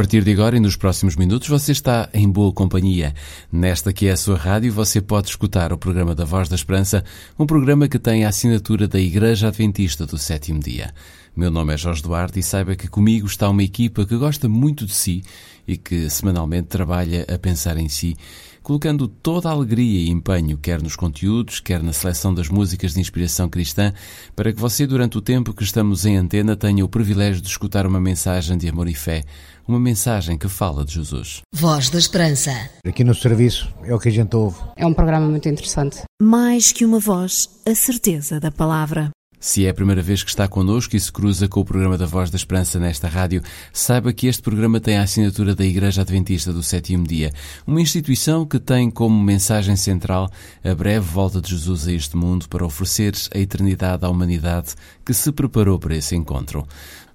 Partir de agora e nos próximos minutos você está em boa companhia. Nesta que é a sua rádio, você pode escutar o programa da Voz da Esperança, um programa que tem a assinatura da Igreja Adventista do Sétimo Dia. Meu nome é Jorge Duarte e saiba que comigo está uma equipa que gosta muito de si e que semanalmente trabalha a pensar em si colocando toda a alegria e empenho, quer nos conteúdos, quer na seleção das músicas de inspiração cristã, para que você, durante o tempo que estamos em antena, tenha o privilégio de escutar uma mensagem de amor e fé, uma mensagem que fala de Jesus. Voz da Esperança. Aqui no serviço é o que a gente ouve. É um programa muito interessante. Mais que uma voz, a certeza da palavra. Se é a primeira vez que está connosco e se cruza com o programa da Voz da Esperança nesta rádio, saiba que este programa tem a assinatura da Igreja Adventista do Sétimo Dia, uma instituição que tem como mensagem central a breve volta de Jesus a este mundo para oferecer a eternidade à humanidade que se preparou para esse encontro.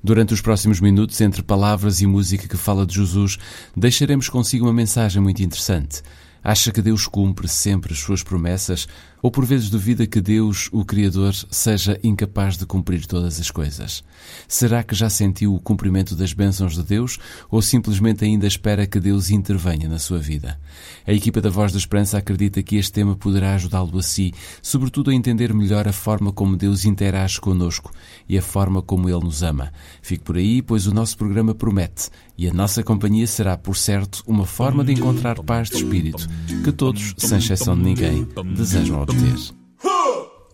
Durante os próximos minutos, entre palavras e música que fala de Jesus, deixaremos consigo uma mensagem muito interessante. Acha que Deus cumpre sempre as suas promessas ou por vezes duvida que Deus, o Criador, seja incapaz de cumprir todas as coisas? Será que já sentiu o cumprimento das bênçãos de Deus ou simplesmente ainda espera que Deus intervenha na sua vida? A equipa da Voz da Esperança acredita que este tema poderá ajudá-lo a si, sobretudo a entender melhor a forma como Deus interage conosco e a forma como Ele nos ama. Fique por aí, pois o nosso programa promete e a nossa companhia será, por certo, uma forma de encontrar paz de espírito que todos, sem exceção de ninguém, desejam this.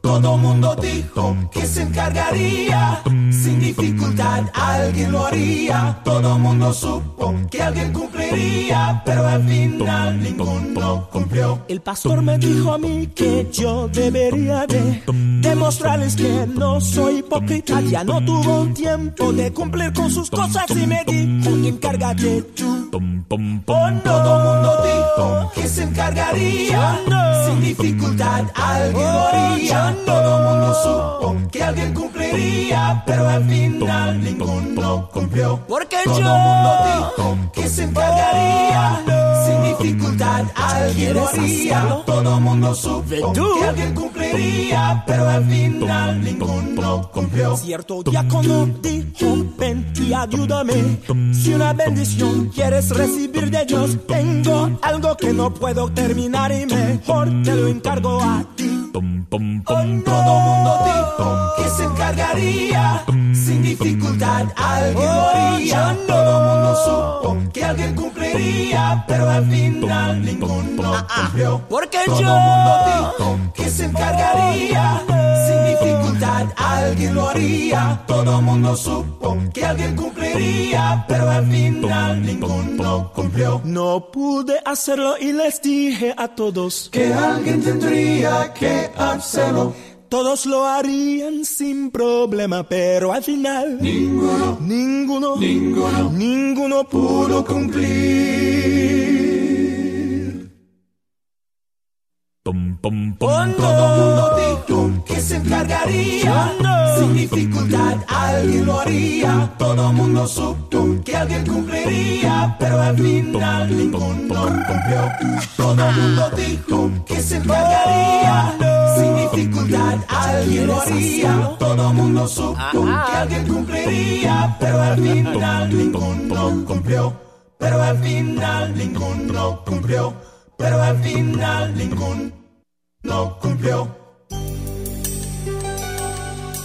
Todo mundo dijo que se encargaría, sin dificultad alguien lo haría. Todo mundo supo que alguien cumpliría, pero al final ninguno cumplió. El pastor me dijo a mí que yo debería de demostrarles que no soy hipócrita. Ya no tuvo tiempo de cumplir con sus cosas y me dijo, encárgate tú. Oh, no. Todo mundo dijo que se encargaría, sin dificultad alguien lo haría. Todo mundo supo que alguien cumpliría, pero al final ninguno cumplió. Porque Todo yo mundo dijo que se encargaría, sin dificultad alguien lo haría. Todo mundo supo que alguien cumpliría, pero al final ninguno cumplió. Cierto diácono dijo, ven y ayúdame. Si una bendición quieres recibir de Dios, tengo algo que no puedo terminar y mejor te lo encargo a ti. Todo mundo dijo que se encargaría, sin dificultad alguien lo haría. Todo mundo supo que alguien cumpliría, pero al final ninguno cumplió. Porque Todo yo mundo dijo que se encargaría, sin dificultad alguien lo haría. Todo mundo supo que alguien cumpliría, pero al final ninguno cumplió. no pude hacerlo y les dije a todos Que alguien tendría que hacerlo. Todos lo harían sin problema, pero al final Ninguno, ninguno, ninguno ninguno pudo cumplir. Oh, Todo mundo dijo se encargaría, no. sin dificultad alguien lo haría. Todo mundo supo que alguien cumpliría, pero al final ninguno cumplió. Todo mundo dijo que se encargaría, sin dificultad alguien lo haría. Todo mundo supo que alguien cumpliría, pero al final ninguno cumplió. Pero al final ninguno cumplió. Pero al final ninguno cumplió.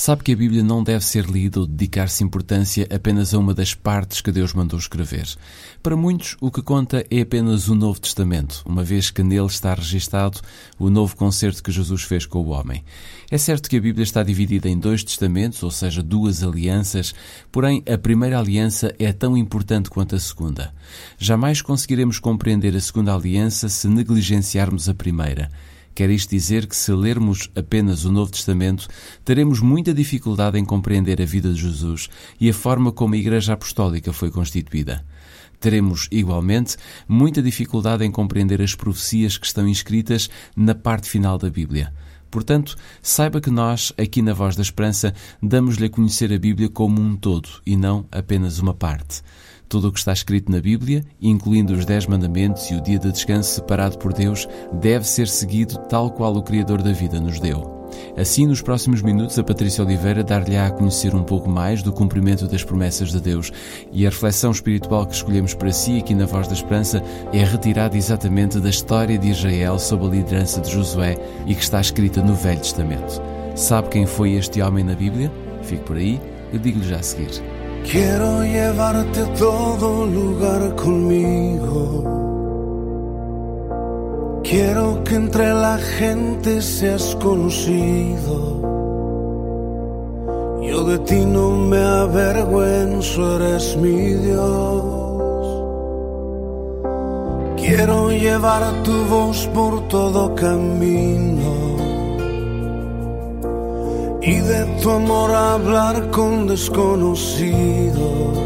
Sabe que a Bíblia não deve ser lida ou dedicar-se importância apenas a uma das partes que Deus mandou escrever. Para muitos, o que conta é apenas o Novo Testamento, uma vez que nele está registado o novo concerto que Jesus fez com o homem. É certo que a Bíblia está dividida em dois testamentos, ou seja, duas alianças, porém a primeira aliança é tão importante quanto a segunda. Jamais conseguiremos compreender a segunda aliança se negligenciarmos a primeira. Quer isto dizer que, se lermos apenas o Novo Testamento, teremos muita dificuldade em compreender a vida de Jesus e a forma como a Igreja Apostólica foi constituída. Teremos, igualmente, muita dificuldade em compreender as profecias que estão inscritas na parte final da Bíblia. Portanto, saiba que nós, aqui na Voz da Esperança, damos-lhe a conhecer a Bíblia como um todo e não apenas uma parte. Tudo o que está escrito na Bíblia, incluindo os Dez Mandamentos e o dia de descanso separado por Deus, deve ser seguido tal qual o Criador da vida nos deu. Assim, nos próximos minutos, a Patrícia Oliveira dar-lhe-á a conhecer um pouco mais do cumprimento das promessas de Deus e a reflexão espiritual que escolhemos para si aqui na Voz da Esperança é retirada exatamente da história de Israel sob a liderança de Josué e que está escrita no Velho Testamento. Sabe quem foi este homem na Bíblia? Fique por aí, eu digo-lhe já a seguir. Quiero llevarte a todo lugar conmigo. Quiero que entre la gente seas conocido. Yo de ti no me avergüenzo, eres mi Dios. Quiero llevar tu voz por todo camino y de tu amor hablar con desconocidos.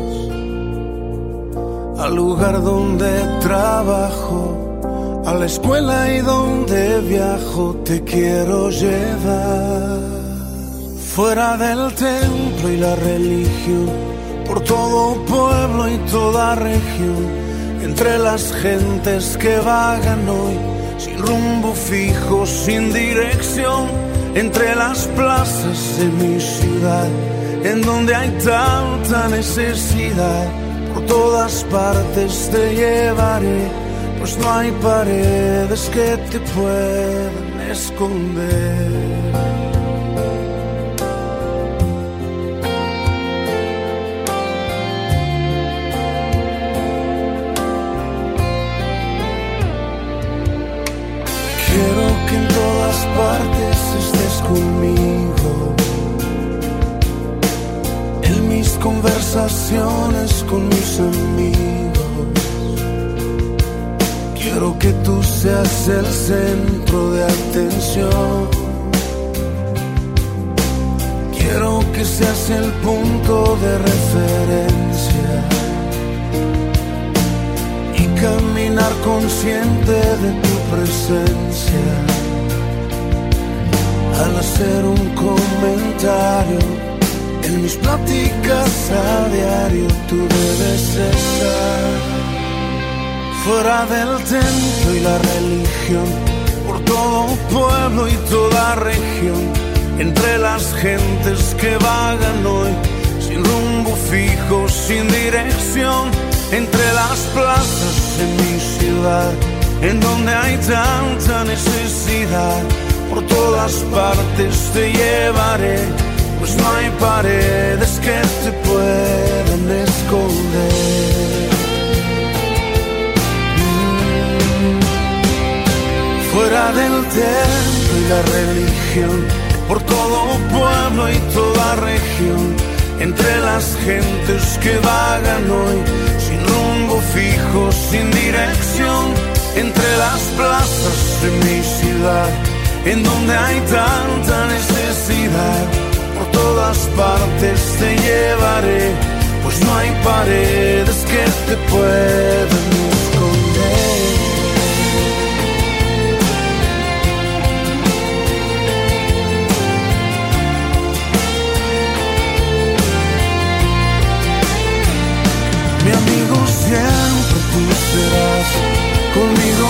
Al lugar donde trabajo, a la escuela y donde viajo, te quiero llevar. Fuera del templo y la religión, por todo pueblo y toda región, entre las gentes que vagan hoy, sin rumbo fijo, sin dirección entre las plazas de mi ciudad, en donde hay tanta necesidad, por todas partes te llevaré, pues no hay paredes que te puedan esconder. Quiero que en todas partes estés conmigo. En mis conversaciones con mis amigos. Quiero que tú seas el centro de atención. Quiero que seas el punto de referencia. Y caminar consciente de tu presencia. Al hacer un comentario en mis pláticas a diario, tú debes estar fuera del templo y la religión, por todo pueblo y toda región, entre las gentes que vagan hoy, sin rumbo fijo, sin dirección, entre las plazas de mi ciudad, en donde hay tanta necesidad, por todas partes te llevaré, pues no hay paredes que te puedan esconder. fuera del templo y la religión, por todo pueblo y toda región, entre las gentes que vagan hoy, sin rumbo fijo, sin dirección, entre las plazas de mi ciudad, en donde hay tanta necesidad, por todas partes te llevaré, pues no hay paredes que te puedan esconder. Mi amigo siempre tú serás, conmigo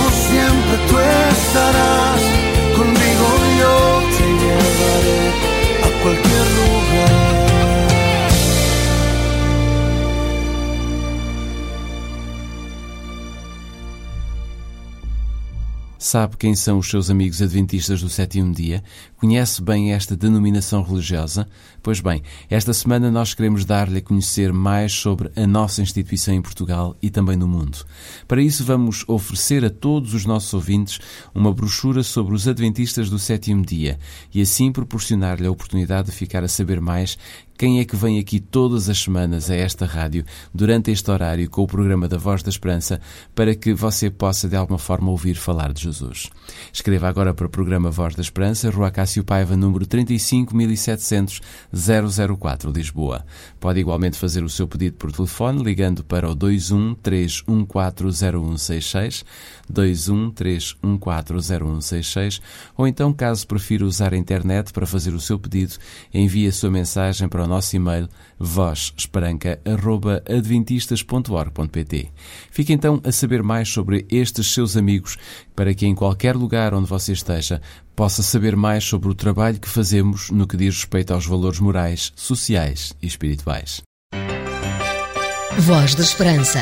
Sabe quem são os seus amigos adventistas do sétimo dia? Conhece bem esta denominação religiosa? Pois bem, esta semana nós queremos dar-lhe a conhecer mais sobre a nossa instituição em Portugal e também no mundo. Para isso, vamos oferecer a todos os nossos ouvintes uma brochura sobre os adventistas do sétimo dia e assim proporcionar-lhe a oportunidade de ficar a saber mais quem é que vem aqui todas as semanas a esta rádio, durante este horário, com o programa da Voz da Esperança, para que você possa de alguma forma ouvir falar de Jesus. Escreva agora para o programa Voz da Esperança, Rua Cássio Paiva, número 35700 004, Lisboa. Pode igualmente fazer o seu pedido por telefone, ligando para o 213140166, 213140166, ou então, caso prefira usar a internet para fazer o seu pedido, envie a sua mensagem para o nosso e-mail vozesperanca.adventistas.org.pt. Fique então a saber mais sobre estes seus amigos, para que em qualquer lugar onde você esteja, possa saber mais sobre o trabalho que fazemos no que diz respeito aos valores morais, sociais e espirituais. Voz da Esperança.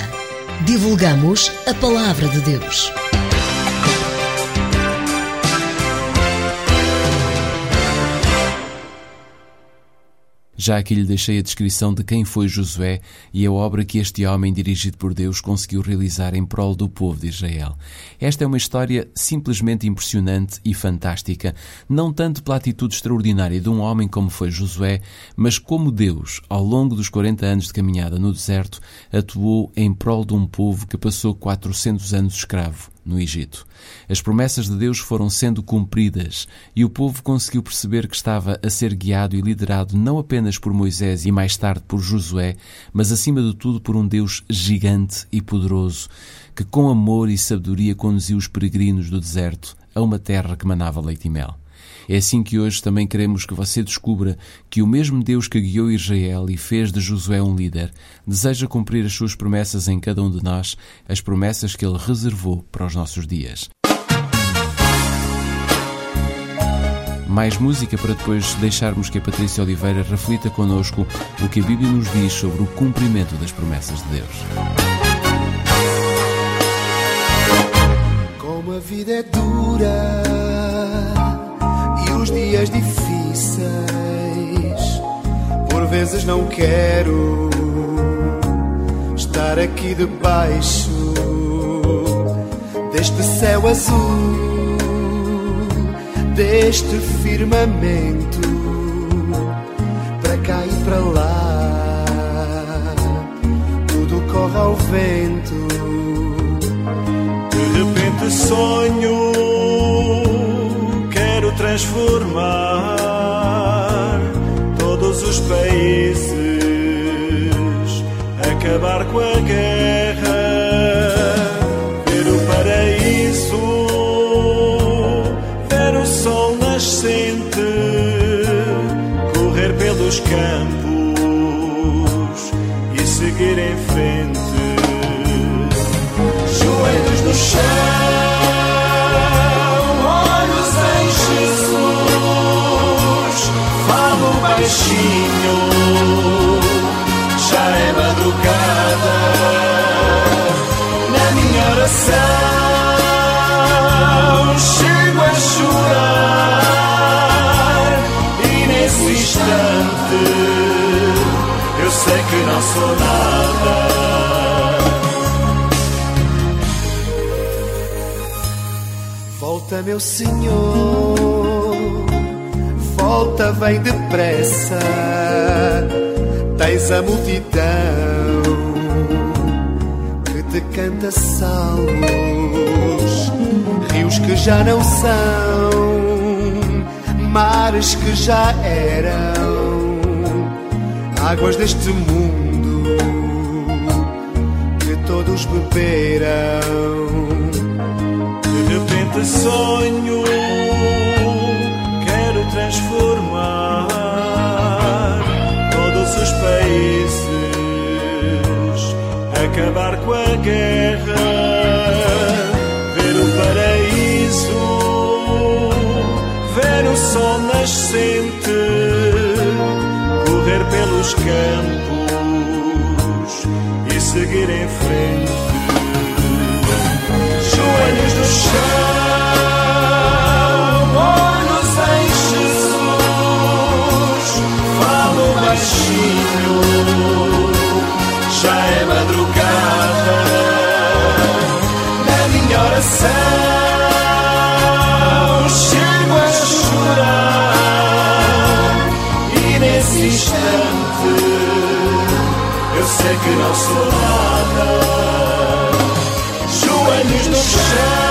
Divulgamos a palavra de Deus. Já aqui lhe deixei a descrição de quem foi Josué e a obra que este homem, dirigido por Deus, conseguiu realizar em prol do povo de Israel. Esta é uma história simplesmente impressionante e fantástica, não tanto pela atitude extraordinária de um homem como foi Josué, mas como Deus, ao longo dos 40 anos de caminhada no deserto, atuou em prol de um povo que passou 400 anos escravo no Egito. As promessas de Deus foram sendo cumpridas e o povo conseguiu perceber que estava a ser guiado e liderado não apenas por Moisés e mais tarde por Josué, mas acima de tudo por um Deus gigante e poderoso que com amor e sabedoria conduziu os peregrinos do deserto a uma terra que manava leite e mel. É assim que hoje também queremos que você descubra que o mesmo Deus que guiou Israel e fez de Josué um líder, deseja cumprir as suas promessas em cada um de nós, as promessas que ele reservou para os nossos dias. Mais música para depois deixarmos que a Patrícia Oliveira reflita connosco o que a Bíblia nos diz sobre o cumprimento das promessas de Deus. Como a vida é dura dias difíceis, por vezes não quero estar aqui debaixo deste céu azul deste firmamento para cá e para lá. Tudo corre ao vento. De repente sonho, transformar todos os países, acabar com a guerra, Volta, meu Senhor, volta, vem depressa. Tens a multidão que te canta salmos rios que já não são, mares que já eram, águas deste mundo que todos beberam. Repente sonho, quero transformar todos os países, acabar com a guerra paraíso, ver o sol nascente, correr pelos campos e seguir em frente. Joelhos no chão, que não sou nada. Joelhos no chão,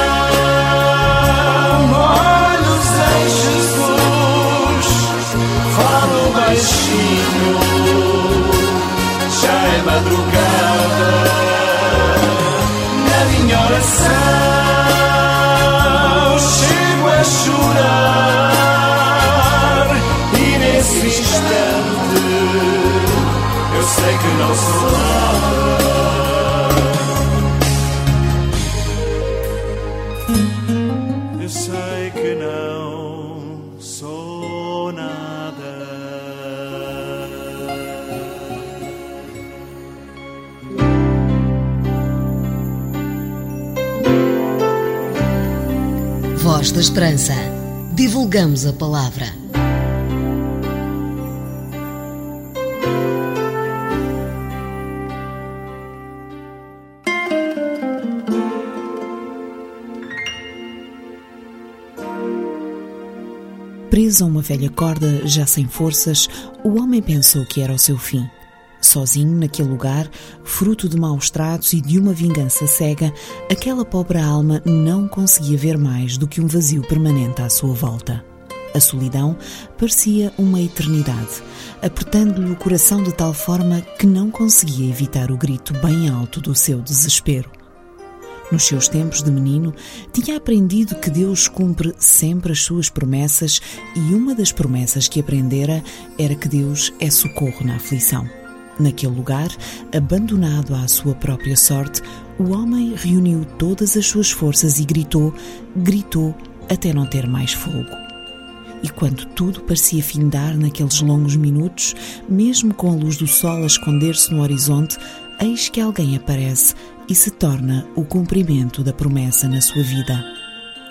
Voz da Esperança. Divulgamos a palavra. Preso a uma velha corda, já sem forças, o homem pensou que era o seu fim. Sozinho naquele lugar, fruto de maus tratos e de uma vingança cega, aquela pobre alma não conseguia ver mais do que um vazio permanente à sua volta. A solidão parecia uma eternidade, apertando-lhe o coração de tal forma que não conseguia evitar o grito bem alto do seu desespero. Nos seus tempos de menino, tinha aprendido que Deus cumpre sempre as suas promessas e uma das promessas que aprendera era que Deus é socorro na aflição. Naquele lugar, abandonado à sua própria sorte, o homem reuniu todas as suas forças e gritou, gritou até não ter mais fogo. E quando tudo parecia findar naqueles longos minutos, mesmo com a luz do sol a esconder-se no horizonte, eis que alguém aparece e se torna o cumprimento da promessa na sua vida.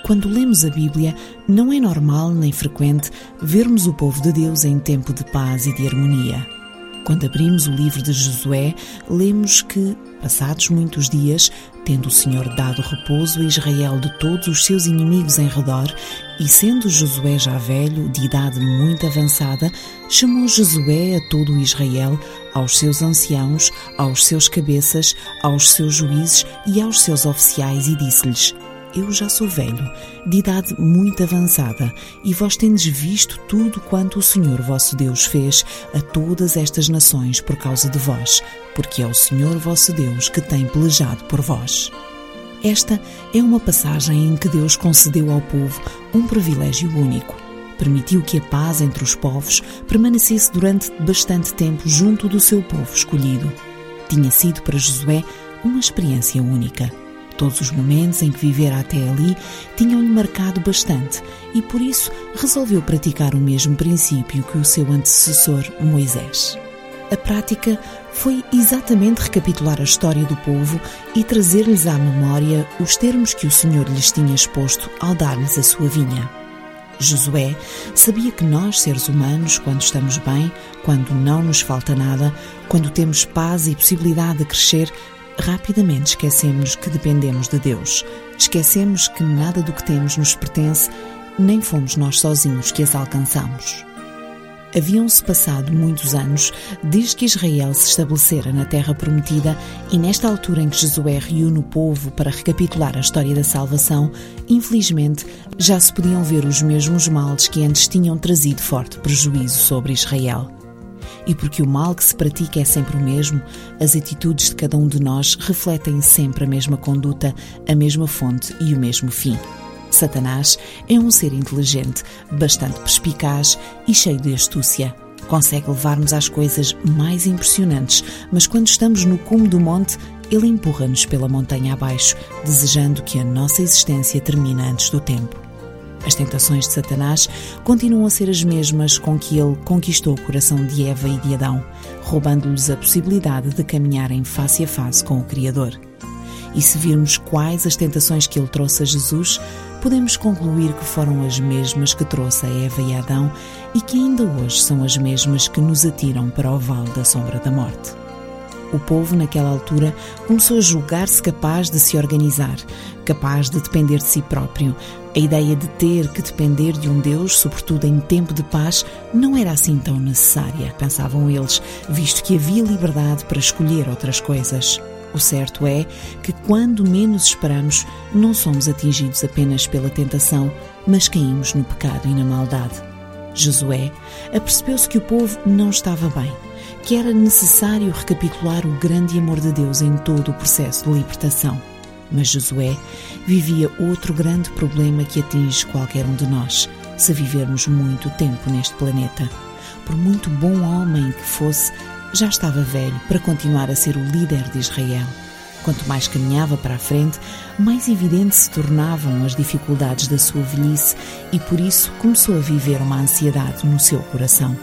Quando lemos a Bíblia, não é normal nem frequente vermos o povo de Deus em tempo de paz e de harmonia. Quando abrimos o livro de Josué, lemos que, passados muitos dias, tendo o Senhor dado repouso a Israel de todos os seus inimigos em redor, e sendo Josué já velho, de idade muito avançada, chamou Josué a todo Israel, aos seus anciãos, aos seus cabeças, aos seus juízes e aos seus oficiais, e disse-lhes: eu já sou velho, de idade muito avançada, e vós tendes visto tudo quanto o Senhor vosso Deus fez a todas estas nações por causa de vós, porque é o Senhor vosso Deus que tem pelejado por vós. Esta é uma passagem em que Deus concedeu ao povo um privilégio único. Permitiu que a paz entre os povos permanecesse durante bastante tempo junto do seu povo escolhido. Tinha sido para Josué uma experiência única. Todos os momentos em que vivera até ali tinham-lhe marcado bastante e por isso resolveu praticar o mesmo princípio que o seu antecessor Moisés. A prática foi exatamente recapitular a história do povo e trazer-lhes à memória os termos que o Senhor lhes tinha exposto ao dar-lhes a sua vinha. Josué sabia que nós, seres humanos, quando estamos bem, quando não nos falta nada, quando temos paz e possibilidade de crescer, rapidamente esquecemos que dependemos de Deus. Esquecemos que nada do que temos nos pertence, nem fomos nós sozinhos que as alcançamos. Haviam-se passado muitos anos desde que Israel se estabelecera na Terra Prometida e nesta altura em que Josué reúne o povo para recapitular a história da salvação, infelizmente já se podiam ver os mesmos males que antes tinham trazido forte prejuízo sobre Israel. E porque o mal que se pratica é sempre o mesmo, as atitudes de cada um de nós refletem sempre a mesma conduta, a mesma fonte e o mesmo fim. Satanás é um ser inteligente, bastante perspicaz e cheio de astúcia. Consegue levar-nos às coisas mais impressionantes, mas quando estamos no cume do monte, ele empurra-nos pela montanha abaixo, desejando que a nossa existência termine antes do tempo. As tentações de Satanás continuam a ser as mesmas com que ele conquistou o coração de Eva e de Adão, roubando-lhes a possibilidade de caminharem face a face com o Criador. E se virmos quais as tentações que ele trouxe a Jesus, podemos concluir que foram as mesmas que trouxe a Eva e a Adão e que ainda hoje são as mesmas que nos atiram para o vale da sombra da morte. O povo, naquela altura, começou a julgar-se capaz de se organizar, capaz de depender de si próprio. A ideia de ter que depender de um Deus, sobretudo em tempo de paz, não era assim tão necessária, pensavam eles, visto que havia liberdade para escolher outras coisas. O certo é que, quando menos esperamos, não somos atingidos apenas pela tentação, mas caímos no pecado e na maldade. Josué apercebeu-se que o povo não estava bem que era necessário recapitular o grande amor de Deus em todo o processo de libertação. Mas Josué vivia outro grande problema que atinge qualquer um de nós, se vivermos muito tempo neste planeta. Por muito bom homem que fosse, já estava velho para continuar a ser o líder de Israel. Quanto mais caminhava para a frente, mais evidentes se tornavam as dificuldades da sua velhice e por isso começou a viver uma ansiedade no seu coração.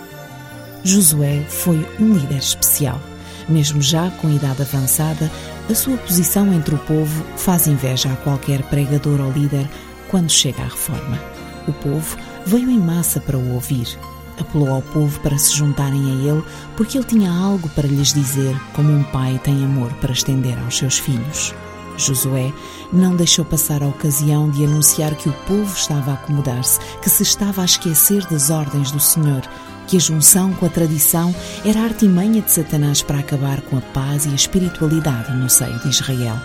Josué foi um líder especial. Mesmo já com idade avançada, a sua posição entre o povo faz inveja a qualquer pregador ou líder quando chega à reforma. O povo veio em massa para o ouvir. Apelou ao povo para se juntarem a ele porque ele tinha algo para lhes dizer, como um pai tem amor para estender aos seus filhos. Josué não deixou passar a ocasião de anunciar que o povo estava a acomodar-se, que se estava a esquecer das ordens do Senhor, que a junção com a tradição era a artimanha de Satanás para acabar com a paz e a espiritualidade no seio de Israel.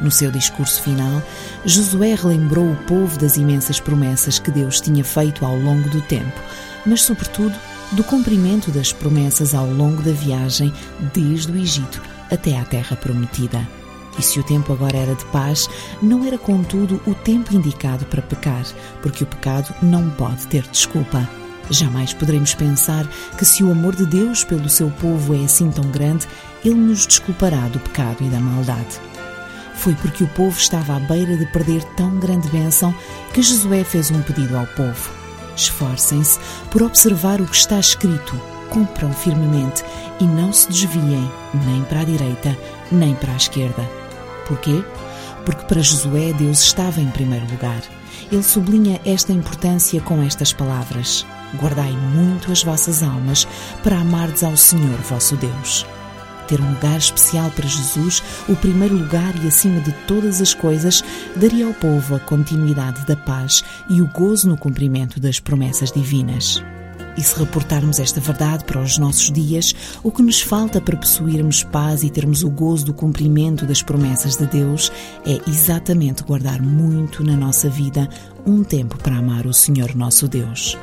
No seu discurso final, Josué relembrou o povo das imensas promessas que Deus tinha feito ao longo do tempo, mas, sobretudo, do cumprimento das promessas ao longo da viagem desde o Egito até à Terra Prometida. E se o tempo agora era de paz, não era, contudo, o tempo indicado para pecar, porque o pecado não pode ter desculpa. Jamais poderemos pensar que, se o amor de Deus pelo seu povo é assim tão grande, ele nos desculpará do pecado e da maldade. Foi porque o povo estava à beira de perder tão grande bênção que Josué fez um pedido ao povo: esforcem-se por observar o que está escrito, cumpram firmemente e não se desviem nem para a direita nem para a esquerda. Porquê? Porque para Josué Deus estava em primeiro lugar. Ele sublinha esta importância com estas palavras: guardai muito as vossas almas para amardes ao Senhor vosso Deus. Ter um lugar especial para Jesus, o primeiro lugar e acima de todas as coisas, daria ao povo a continuidade da paz e o gozo no cumprimento das promessas divinas. E se reportarmos esta verdade para os nossos dias, o que nos falta para possuirmos paz e termos o gozo do cumprimento das promessas de Deus é exatamente guardar muito na nossa vida um tempo para amar o Senhor nosso Deus.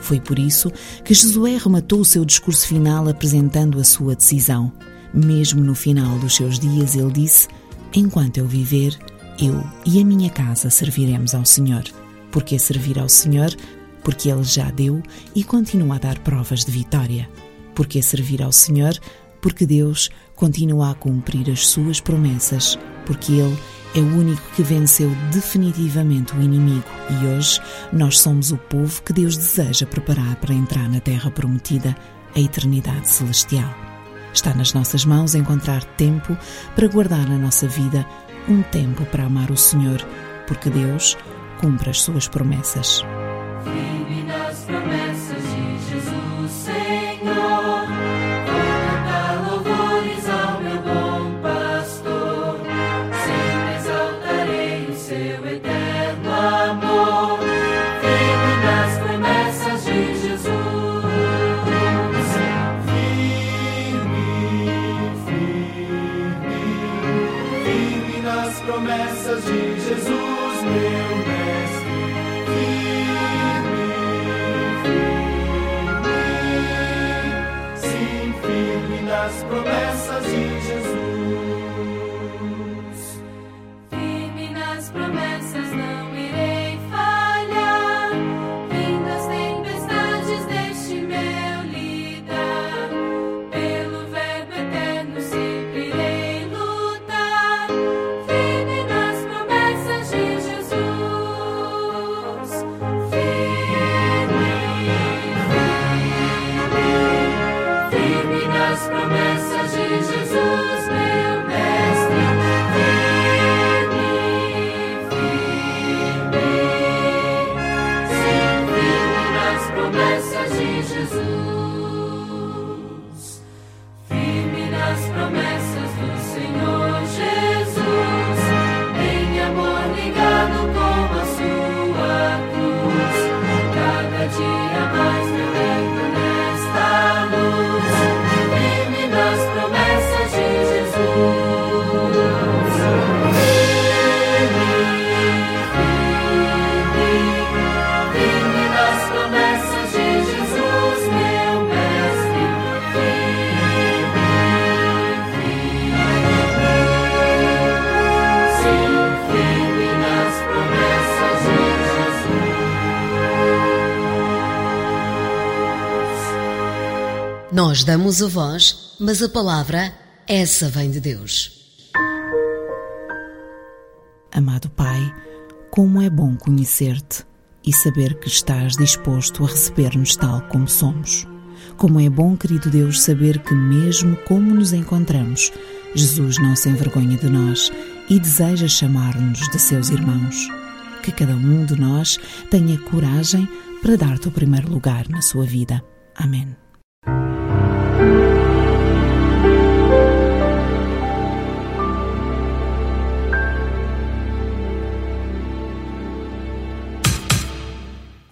Foi por isso que Josué rematou o seu discurso final apresentando a sua decisão. Mesmo no final dos seus dias, ele disse: Enquanto eu viver, eu e a minha casa serviremos ao Senhor. Porque servir ao Senhor? Porque Ele já deu e continua a dar provas de vitória. Porque servir ao Senhor? Porque Deus continua a cumprir as suas promessas. Porque Ele é o único que venceu definitivamente o inimigo e hoje nós somos o povo que Deus deseja preparar para entrar na terra prometida, a eternidade celestial. Está nas nossas mãos encontrar tempo para guardar na nossa vida um tempo para amar o Senhor, porque Deus cumpre as suas promessas. Jesus. Nós damos a voz, mas a palavra, essa vem de Deus. Amado Pai, como é bom conhecer-te e saber que estás disposto a receber-nos tal como somos. Como é bom, querido Deus, saber que, mesmo como nos encontramos, Jesus não se envergonha de nós e deseja chamar-nos de seus irmãos. Que cada um de nós tenha coragem para dar-te o primeiro lugar na sua vida. Amém.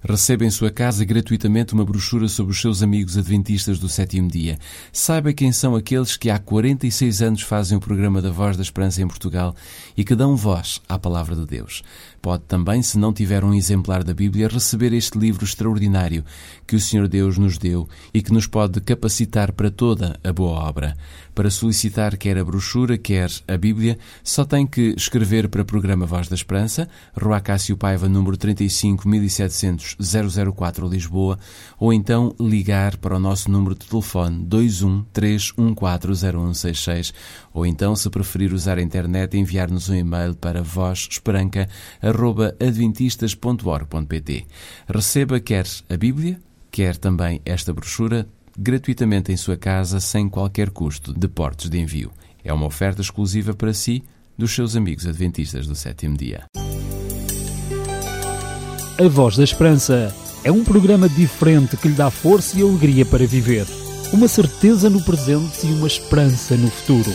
Receba em sua casa gratuitamente uma brochura sobre os seus amigos adventistas do sétimo dia. Saiba quem são aqueles que há 46 anos fazem o programa da Voz da Esperança em Portugal e que dão voz à Palavra de Deus. Pode também, se não tiver um exemplar da Bíblia, receber este livro extraordinário que o Senhor Deus nos deu e que nos pode capacitar para toda a boa obra. Para solicitar quer a brochura, quer a Bíblia, só tem que escrever para o programa Voz da Esperança, Rua Cássio Paiva, número 35 1700 004 Lisboa, ou então ligar para o nosso número de telefone 21 3140166, ou então, se preferir usar a internet, enviar-nos um e-mail para vozesperanca.com adventistas.org.pt. Receba quer a Bíblia, quer também esta brochura gratuitamente em sua casa sem qualquer custo de portos de envio. É uma oferta exclusiva para si dos seus amigos adventistas do sétimo dia. A Voz da Esperança é um programa diferente que lhe dá força e alegria para viver. Uma certeza no presente e uma esperança no futuro.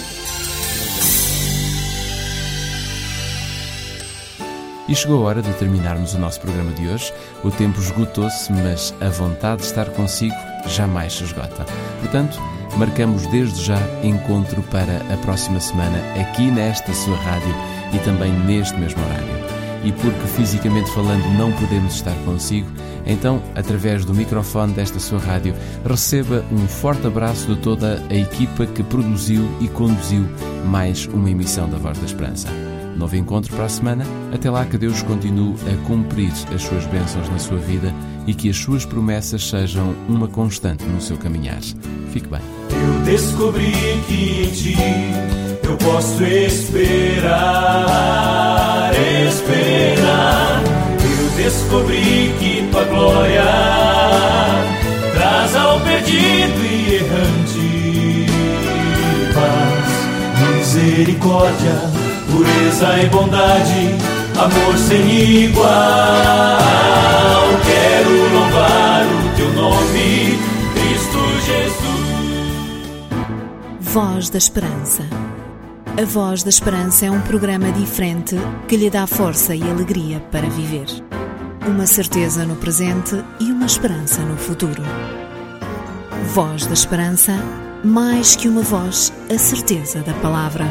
E chegou a hora de terminarmos o nosso programa de hoje. O tempo esgotou-se, mas a vontade de estar consigo jamais se esgota. Portanto, marcamos desde já encontro para a próxima semana aqui nesta sua rádio e também neste mesmo horário. E porque fisicamente falando não podemos estar consigo, então, através do microfone desta sua rádio, receba um forte abraço de toda a equipa que produziu e conduziu mais uma emissão da Voz da Esperança. Novo encontro para a semana. Até lá que Deus continue a cumprir as suas bênçãos na sua vida e que as suas promessas sejam uma constante no seu caminhar. Fique bem. Eu descobri que em ti eu posso esperar, esperar. Eu descobri que tua glória traz ao perdido e errante paz, misericórdia pureza e bondade, amor sem igual. Quero louvar o teu nome, Cristo Jesus. Voz da Esperança. A Voz da Esperança é um programa diferente que lhe dá força e alegria para viver. Uma certeza no presente e uma esperança no futuro. Voz da Esperança, mais que uma voz, a certeza da palavra.